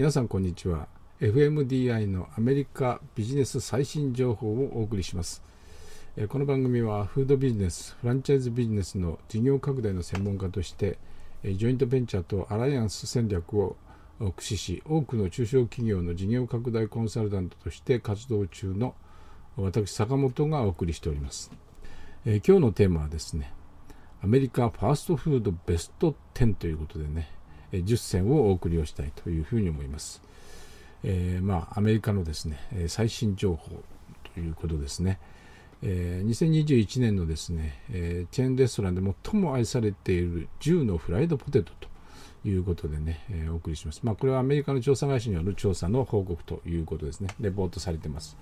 皆さんこんにちは。FMDI のアメリカビジネス最新情報をお送りします。この番組はフードビジネスフランチャイズビジネスの事業拡大の専門家としてジョイントベンチャーとアライアンス戦略を駆使し多くの中小企業の事業拡大コンサルタントとして活動中の私坂本がお送りしております、今日のテーマはですねアメリカファーストフードベスト10ということでね10選をお送りをしたいというふうに思います。えー、まあ、アメリカのですね、最新情報ということですね。えー、2021年のですね、えー、チェーンレストランで最も愛されている10のフライドポテトということでね、えー、お送りします。まあ、これはアメリカの調査会社による調査の報告ということですね。レポートされています。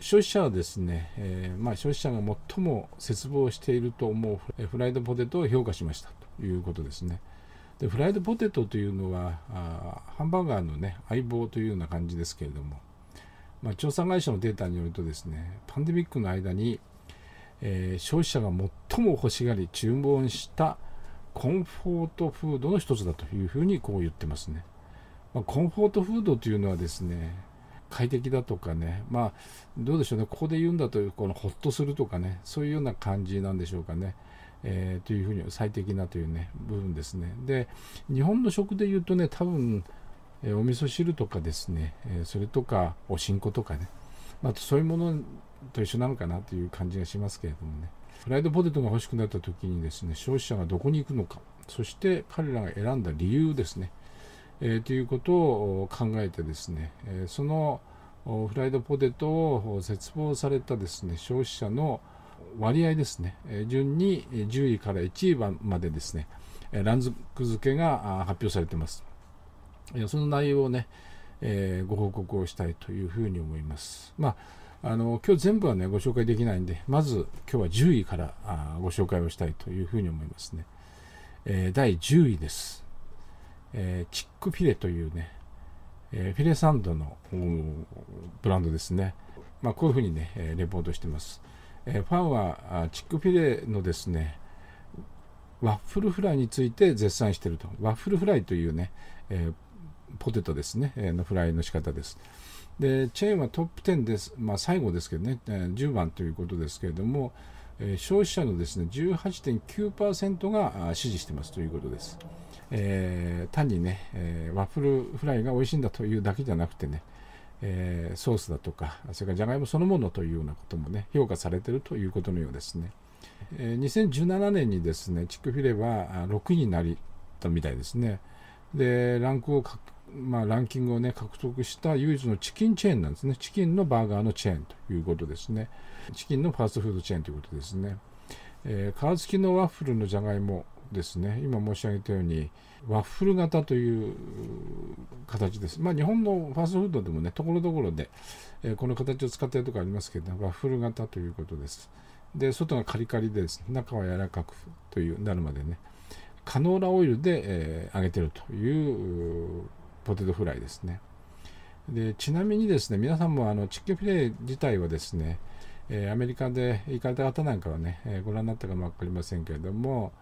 消費者はですね、えー、まあ、消費者が最も絶望していると思うフライドポテトを評価しましたということですね。でフライドポテトというのはあハンバーガーの、ね、相棒というような感じですけれども、まあ、調査会社のデータによるとですねパンデミックの間に、えー、消費者が最も欲しがり注文したコンフォートフードの一つだというふうにこう言ってますね、まあ、コンフォートフードというのはですね快適だとかね、まあ、どうでしょうね、ここで言うんだという、このほっとするとかね、そういうような感じなんでしょうかね。えー、というふうに最適なというね部分ですね。で日本の食で言うとね多分、えー、お味噌汁とかですね、えー、それとかおしんことかね、まあ、そういうものと一緒なのかなという感じがしますけれどもね。フライドポテトが欲しくなった時にですね消費者がどこに行くのか。そして彼らが選んだ理由ですね、え、ということを考えてですね、えそのフライドポテトを絶望されたですね消費者の割合ですね、順に10位から1位までですね、ランズク付けが発表されています。その内容をね、え、ご報告をしたいというふうに思います。まあ、あの今日全部はね、ご紹介できないんで、まず今日は10位からあご紹介をしたいというふうに思いますね。え、第10位です。えー、チックフィレというね、フィレサンドのブランドですね。まあ、こういうふうにね、レポートしてます。えファンはチックフィレのですねワッフルフライについて絶賛していると。ワッフルフライというね、え、ポテトですね、え、のフライの仕方です。でチェーンはトップ10です、まあ、最後ですけどね、え、10番ということですけれども、え消費者のですね18.9%が支持してますということです、え単にね、えワッフルフライが美味しいんだというだけじゃなくてねえー、ソースだとか、それからじゃがいもそのものというようなこともね、評価されているということのようですね。えー、2017年にですね、チックフィレは6位になったみたいですね。で、ランクをまあ、ランキングをね、獲得した唯一のチキンチェーンなんですね。チキンのバーガーのチェーンということですね。チキンのファーストフードチェーンということですね。えー、皮付きのワッフルのじゃがいもですね、今申し上げたように、ワッフル型という形です。まあ、日本のファーストフードでもね、ところどころで、えー、この形を使っているとこありますけど、ワッフル型ということです。で、外がカリカリでです、ね、中は柔らかくというなるまでね、カノーラオイルで、えー、揚げてるというポテトフライですね。でちなみにですね、皆さんもあのチックフィレ自体はですね、え、アメリカで行かれた方なんかはね、え、ご覧になったかも分かりませんけれども、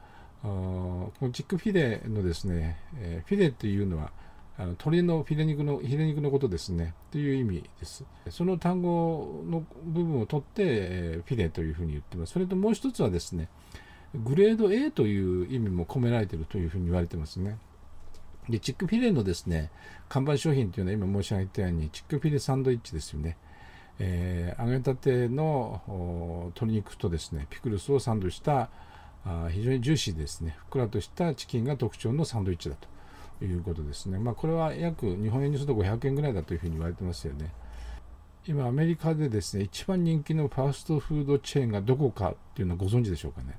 このチックフィレのですね、えー、フィレっていうのはあの鶏のフィレ肉のヒレ肉のことですねという意味です。その単語の部分を取って、えー、フィレというふうに言ってます。それともう一つはですね、グレード A という意味も込められているというふうに言われてますね。で、チックフィレのですね、看板商品というのは今申し上げたように、チックフィレサンドイッチですよね。えー、揚げたての鶏肉とですね、ピクルスをサンドしたあ非常にジューシーですね、ふっくらとしたチキンが特徴のサンドイッチだということですね。まあ、これは約日本円にすると500円ぐらいだというふうに言われてますよね。今、アメリカでですね、一番人気のファーストフードチェーンがどこかっていうのはご存知でしょうかね。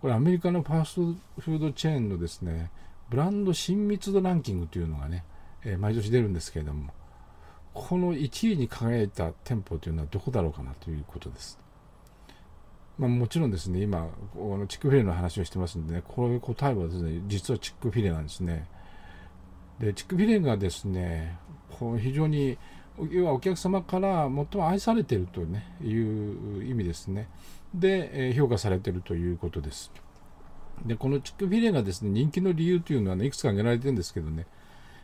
これ、アメリカのファーストフードチェーンのですね、ブランド親密度ランキングというのがね、えー、毎年出るんですけれども、この1位に輝いた店舗というのはどこだろうかなということです。まあ、もちろんですね、今、このチックフィレの話をしてますんでね、こういう答えはですね、実はチックフィレなんですね。で、チックフィレがですね、こう非常に、要はお客様から最も愛されていると、ね、いう意味ですね。で、え評価されているということです。で、このチックフィレがですね、人気の理由というのは、ね、いくつか挙げられてるんですけどね、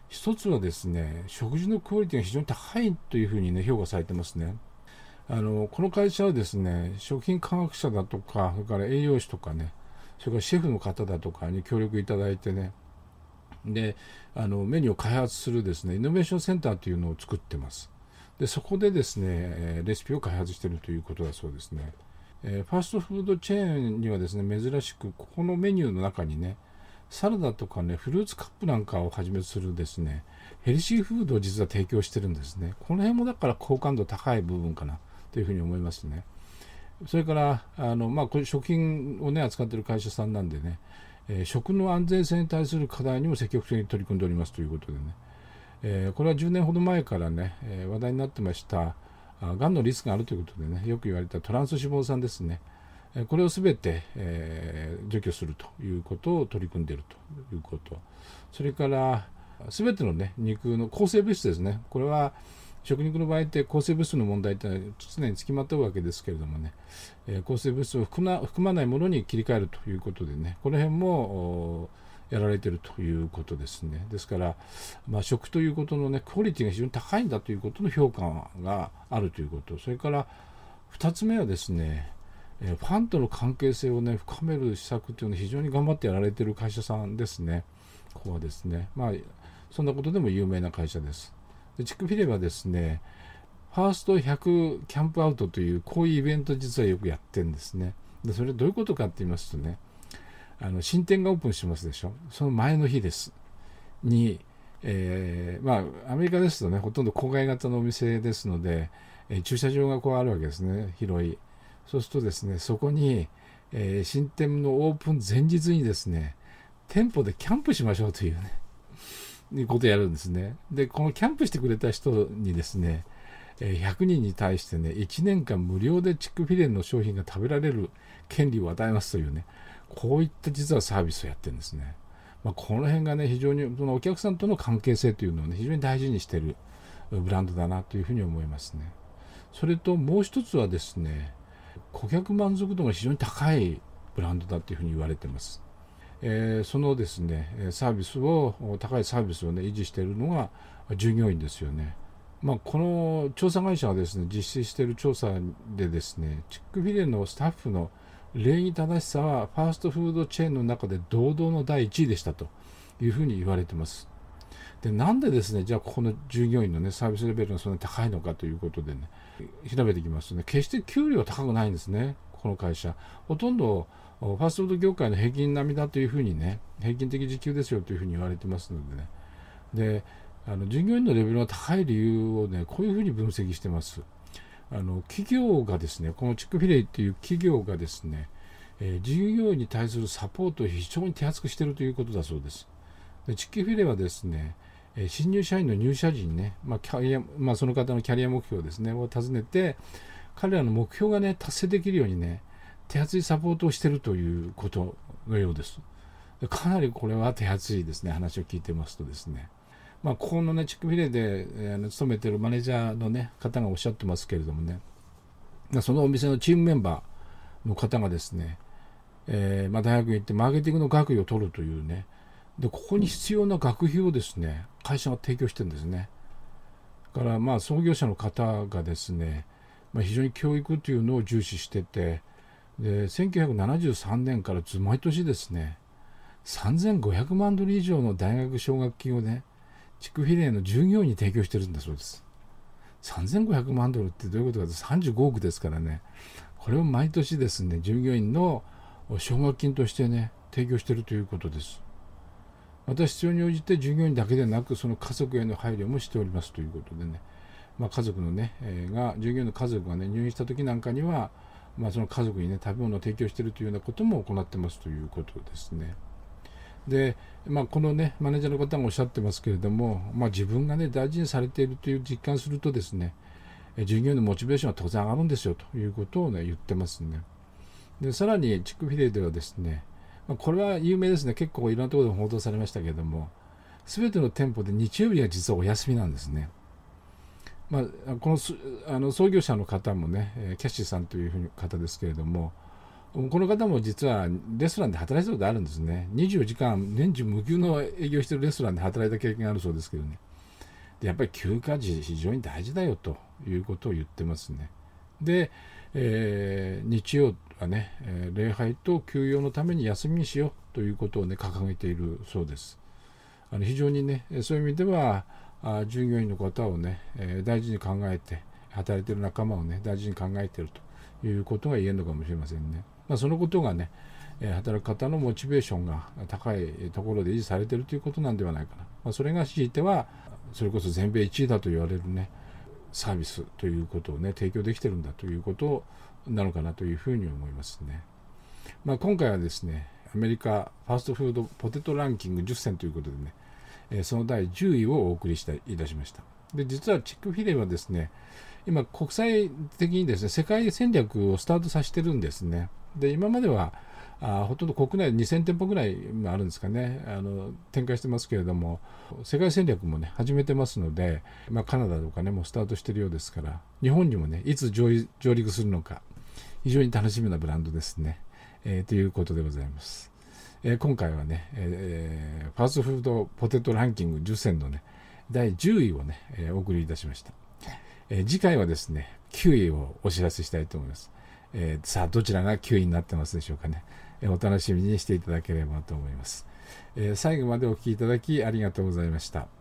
一つはですね食事のクオリティが非常に高いというふうにね評価されてますねあのこの会社はですね食品科学者だとかそれから栄養士とかねそれからシェフの方だとかに協力いただいてねであのメニューを開発するですねイノベーションセンターというのを作ってます。でそこでですねレシピを開発しているということだそうですね、えファーストフードチェーンにはですね珍しくここのメニューの中にねサラダとかねフルーツカップなんかをはじめするですねヘルシーフードを実は提供してるんですね。この辺もだから好感度高い部分かな。というふうに思いますね。それからあの、まあ、これ食品をね扱っている会社さんなんでねえー、食の安全性に対する課題にも積極的に取り組んでおりますということでね、えー、これは10年ほど前からね、えー、話題になってましたがんのリスクがあるということでねよく言われたトランス脂肪酸ですね。えこれをすべて、えー、除去するということを取り組んでいるということ。それからすべての、ね、肉の抗生物質ですね。これは食肉の場合って抗生物質の問題って常につきまとうわけですけれどもね、えー、抗生物質を含ま含まないものに切り替えるということでねこの辺もやられているということですねですから、まあ、食ということのねクオリティが非常に高いんだということの評価があるということそれから2つ目はですねファンとの関係性をね深める施策というのを非常に頑張ってやられている会社さんですね。ここはですね。まあそんなことでも有名な会社です。でチクフィレはですね、ファースト100キャンプアウトというこういうイベント実はよくやってるんですね。でそれどういうことかって言いますとね、あの新店がオープンしますでしょ。その前の日です。に、えー、まあアメリカですとね、ほとんど郊外型のお店ですので、えー、駐車場がこうあるわけですね、広い。そうするとですね、そこに、えー、新店のオープン前日にですね、店舗でキャンプしましょうというね、ことやるんですね。で、このキャンプしてくれた人にですね、100人に対してね、1年間無料でチックフィレンの商品が食べられる権利を与えますというね、こういった実はサービスをやってるんですね。まあ、この辺がね、非常にそのお客さんとの関係性というのをね、非常に大事にしてるブランドだなというふうに思いますね。それともう一つはですね、顧客満足度が非常に高いブランドだというふうに言われてます。えー、そのですね、サービスを、高いサービスをね、維持しているのが従業員ですよね。まあ、この調査会社はですね、実施している調査でですね、チックフィレのスタッフの礼儀正しさは、ファーストフードチェーンの中で堂々の第1位でしたというふうに言われています。で、なんでですね、じゃあここの従業員のね、サービスレベルがそんなに高いのかということでね、調べていきますとね、決して給料は高くないんですね、この会社。ほとんどファーストフード業界の平均並みだというふうにね、平均的時給ですよというふうに言われてますのでね。で、あの従業員のレベルが高い理由をね、こういうふうに分析してます。あの企業がですね、このチックフィレイっていう企業がですね、えー、従業員に対するサポートを非常に手厚くしているということだそうです。でチックフィレイはですね、え新入社員の入社時にね、まあキャリアまあ、その方のキャリア目標ですね、を尋ねて、彼らの目標がね、達成できるようにね、手厚いサポートをしているということのようです。かなりこれは手厚いですね、話を聞いてますとですね。まあ、ここのね、チックフィレで、えー、勤めてるマネージャーのね、方がおっしゃってますけれどもね、そのお店のチームメンバーの方がですね、えー、まあ、大学に行ってマーケティングの学位を取るというね、で、ここに必要な学費をですね、会社が提供してるんですね。だから、まあ、創業者の方がですね、まあ、非常に教育というのを重視してて、で、1973年から毎年ですね、3500万ドル以上の大学奨学金をね、地区比例の従業員に提供してるんだそうです。3500万ドルってどういうことかと35億ですからね、これを毎年ですね、従業員の奨学金としてね、提供してるということです。また必要に応じて従業員だけでなくその家族への配慮もしておりますということでね、まあ、家族のね、えー、が従業員の家族がね入院した時なんかには、まあ、その家族にね食べ物を提供しているというようなことも行ってますということですね。で、まあ、このねマネージャーの方がおっしゃってますけれども、まあ、自分がね大事にされているという実感するとですね従業員のモチベーションは当然上がるんですよということをね言ってますね。でさらにチックフィレではですねま、これは有名ですね。結構いろんなところで報道されましたけれども、すべての店舗で日曜日は実はお休みなんですね。まあ、このあの創業者の方もね、キャッシーさんという方ですけれども、この方も実はレストランで働いたことあるんですね。24時間年中無休の営業してるレストランで働いた経験があるそうですけどね。でやっぱり休暇時非常に大事だよということを言ってますね。で、えー、日曜はね、え、礼拝と休養のために休みにしようということをね掲げているそうです。あの非常にねそういう意味ではあ従業員の方をね、えー、大事に考えて働いてる仲間をね大事に考えてるということが言えるのかもしれませんね。まあ、そのことがねえ働く方のモチベーションが高いところで維持されてるということなんではないかな、まあ、それが強いてはそれこそ全米1位だと言われるねサービスということをね提供できてるんだということなのかなというふうに思いますね。まあ、今回はですねアメリカファーストフードポテトランキング10選ということでね、えその第10位をお送りしたいたしました。で実はチックフィレはですね今国際的にですね世界戦略をスタートさせてるんですね。で今まではあほとんど国内2000店舗ぐらいあるんですかねあの展開してますけれども世界戦略もね始めてますので、まあ、カナダとかねもうスタートしてるようですから日本にもねいつ上陸するのか非常に楽しみなブランドですね、えー、ということでございます、えー、今回はね、えー、ファーストフードポテトランキング10選のね第10位をね、えお送りいたしました、え次回はですね9位をお知らせしたいと思います。えー、さあどちらが9位になってますでしょうかね、えー、お楽しみにしていただければと思います、えー、最後までお聴きいただきありがとうございました。